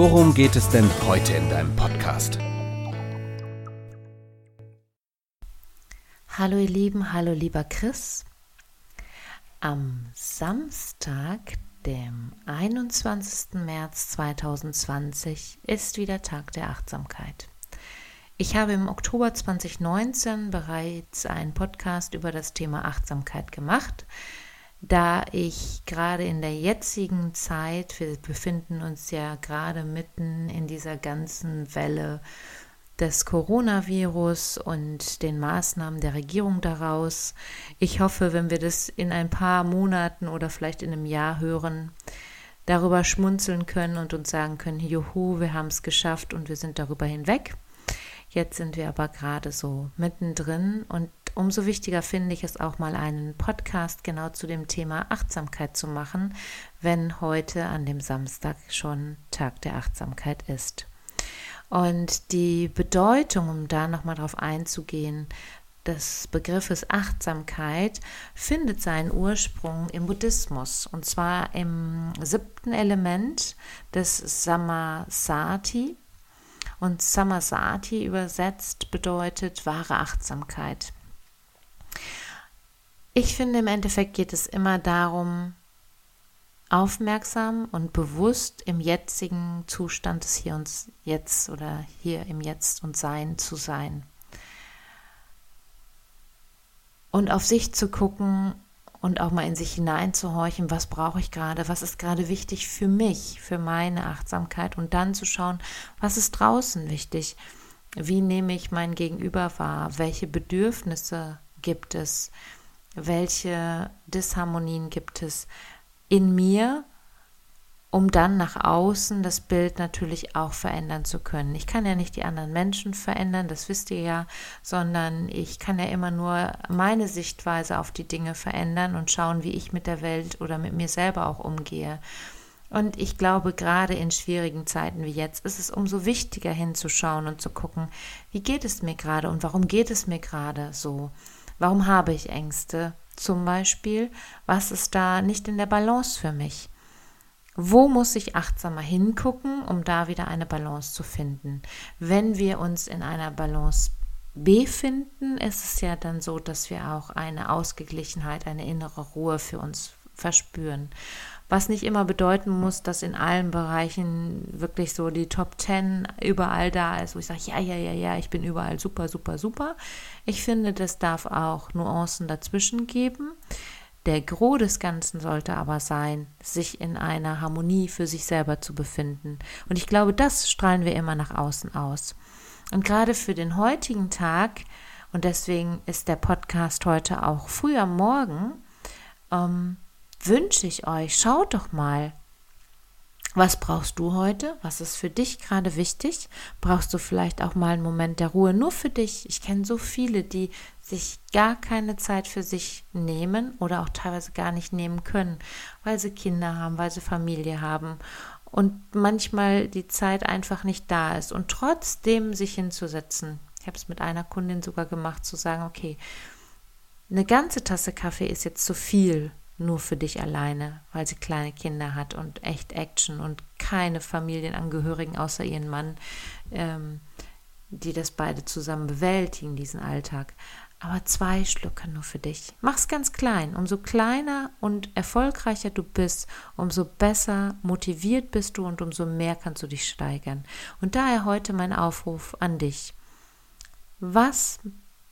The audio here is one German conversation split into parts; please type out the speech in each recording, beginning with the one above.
worum geht es denn heute in deinem Podcast? Hallo ihr Lieben, hallo lieber Chris. Am Samstag, dem 21. März 2020, ist wieder Tag der Achtsamkeit. Ich habe im Oktober 2019 bereits einen Podcast über das Thema Achtsamkeit gemacht, da ich gerade in der jetzigen Zeit, wir befinden uns ja gerade mitten in dieser ganzen Welle des Coronavirus und den Maßnahmen der Regierung daraus. Ich hoffe, wenn wir das in ein paar Monaten oder vielleicht in einem Jahr hören, darüber schmunzeln können und uns sagen können, juhu, wir haben es geschafft und wir sind darüber hinweg. Jetzt sind wir aber gerade so mittendrin und umso wichtiger finde ich es auch mal einen Podcast genau zu dem Thema Achtsamkeit zu machen, wenn heute an dem Samstag schon Tag der Achtsamkeit ist. Und die Bedeutung, um da nochmal drauf einzugehen, des Begriffes Achtsamkeit findet seinen Ursprung im Buddhismus und zwar im siebten Element des Samasati. Und Samasati übersetzt bedeutet wahre Achtsamkeit. Ich finde, im Endeffekt geht es immer darum, aufmerksam und bewusst im jetzigen Zustand des Hier und Jetzt oder hier im Jetzt und Sein zu sein. Und auf sich zu gucken und auch mal in sich hineinzuhorchen, was brauche ich gerade, was ist gerade wichtig für mich, für meine Achtsamkeit? Und dann zu schauen, was ist draußen wichtig, wie nehme ich mein Gegenüber wahr, welche Bedürfnisse gibt es, welche Disharmonien gibt es, in mir, um dann nach außen das Bild natürlich auch verändern zu können. Ich kann ja nicht die anderen Menschen verändern, das wisst ihr ja, sondern ich kann ja immer nur meine Sichtweise auf die Dinge verändern und schauen, wie ich mit der Welt oder mit mir selber auch umgehe. Und ich glaube, gerade in schwierigen Zeiten wie jetzt ist es umso wichtiger hinzuschauen und zu gucken, wie geht es mir gerade und warum geht es mir gerade so? Warum habe ich Ängste? Zum Beispiel, was ist da nicht in der Balance für mich? Wo muss ich achtsamer hingucken, um da wieder eine Balance zu finden? Wenn wir uns in einer Balance befinden, ist es ja dann so, dass wir auch eine Ausgeglichenheit, eine innere Ruhe für uns verspüren. Was nicht immer bedeuten muss, dass in allen Bereichen wirklich so die Top Ten überall da ist, wo ich sage, ja, ja, ja, ja, ich bin überall super, super, super. Ich finde, das darf auch Nuancen dazwischen geben. Der Gros des Ganzen sollte aber sein, sich in einer Harmonie für sich selber zu befinden. Und ich glaube, das strahlen wir immer nach außen aus. Und gerade für den heutigen Tag, und deswegen ist der Podcast heute auch früh am Morgen, ähm, wünsche ich euch, schaut doch mal, was brauchst du heute? Was ist für dich gerade wichtig? Brauchst du vielleicht auch mal einen Moment der Ruhe nur für dich? Ich kenne so viele, die sich gar keine Zeit für sich nehmen oder auch teilweise gar nicht nehmen können, weil sie Kinder haben, weil sie Familie haben und manchmal die Zeit einfach nicht da ist und trotzdem sich hinzusetzen. Ich habe es mit einer Kundin sogar gemacht, zu sagen, okay, eine ganze Tasse Kaffee ist jetzt zu viel nur für dich alleine, weil sie kleine Kinder hat und echt Action und keine Familienangehörigen außer ihren Mann, ähm, die das beide zusammen bewältigen, diesen Alltag. Aber zwei Schlucke nur für dich. Mach's ganz klein. Umso kleiner und erfolgreicher du bist, umso besser motiviert bist du und umso mehr kannst du dich steigern. Und daher heute mein Aufruf an dich. Was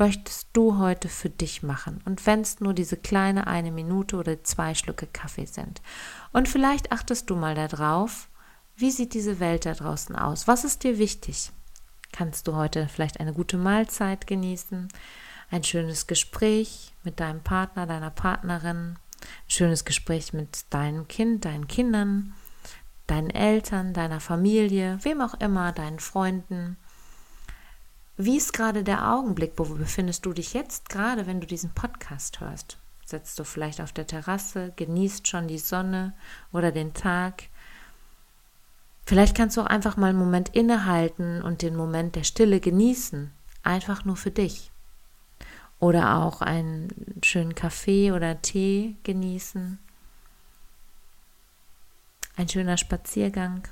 möchtest du heute für dich machen? Und wenn es nur diese kleine eine Minute oder zwei Schlücke Kaffee sind. Und vielleicht achtest du mal darauf, wie sieht diese Welt da draußen aus? Was ist dir wichtig? Kannst du heute vielleicht eine gute Mahlzeit genießen? Ein schönes Gespräch mit deinem Partner, deiner Partnerin? Ein schönes Gespräch mit deinem Kind, deinen Kindern? deinen Eltern, deiner Familie, wem auch immer, deinen Freunden. Wie ist gerade der Augenblick? Wo befindest du dich jetzt gerade, wenn du diesen Podcast hörst? Sitzt du vielleicht auf der Terrasse, genießt schon die Sonne oder den Tag? Vielleicht kannst du auch einfach mal einen Moment innehalten und den Moment der Stille genießen, einfach nur für dich. Oder auch einen schönen Kaffee oder Tee genießen. Ein schöner Spaziergang.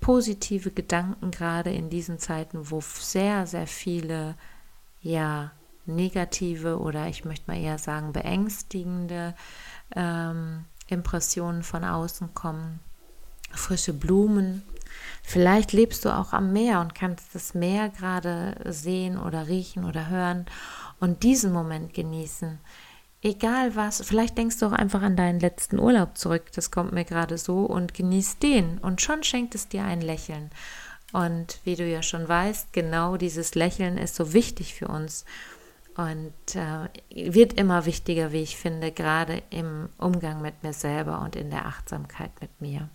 Positive Gedanken gerade in diesen Zeiten, wo sehr, sehr viele ja negative oder ich möchte mal eher sagen beängstigende ähm, Impressionen von außen kommen. Frische Blumen. Vielleicht lebst du auch am Meer und kannst das Meer gerade sehen oder riechen oder hören und diesen Moment genießen. Egal was, vielleicht denkst du auch einfach an deinen letzten Urlaub zurück, das kommt mir gerade so, und genießt den. Und schon schenkt es dir ein Lächeln. Und wie du ja schon weißt, genau dieses Lächeln ist so wichtig für uns und äh, wird immer wichtiger, wie ich finde, gerade im Umgang mit mir selber und in der Achtsamkeit mit mir.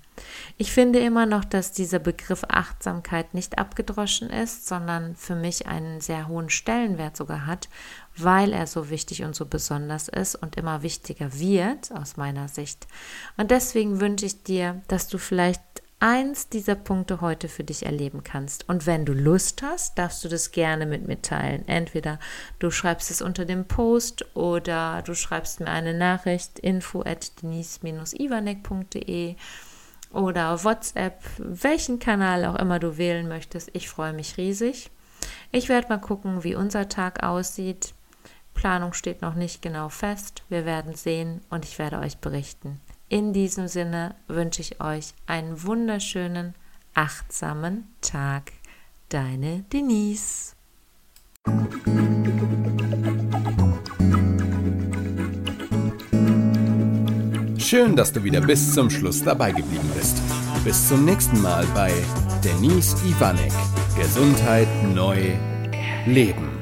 Ich finde immer noch, dass dieser Begriff Achtsamkeit nicht abgedroschen ist, sondern für mich einen sehr hohen Stellenwert sogar hat, weil er so wichtig und so besonders ist und immer wichtiger wird aus meiner Sicht. Und deswegen wünsche ich dir, dass du vielleicht eins dieser Punkte heute für dich erleben kannst. Und wenn du Lust hast, darfst du das gerne mit mir teilen. Entweder du schreibst es unter dem Post oder du schreibst mir eine Nachricht info at denise-ivanek.de oder WhatsApp, welchen Kanal auch immer du wählen möchtest. Ich freue mich riesig. Ich werde mal gucken, wie unser Tag aussieht. Planung steht noch nicht genau fest. Wir werden sehen und ich werde euch berichten. In diesem Sinne wünsche ich euch einen wunderschönen, achtsamen Tag. Deine Denise. Schön, dass du wieder bis zum Schluss dabei geblieben bist. Bis zum nächsten Mal bei Denise Ivanek. Gesundheit neu leben.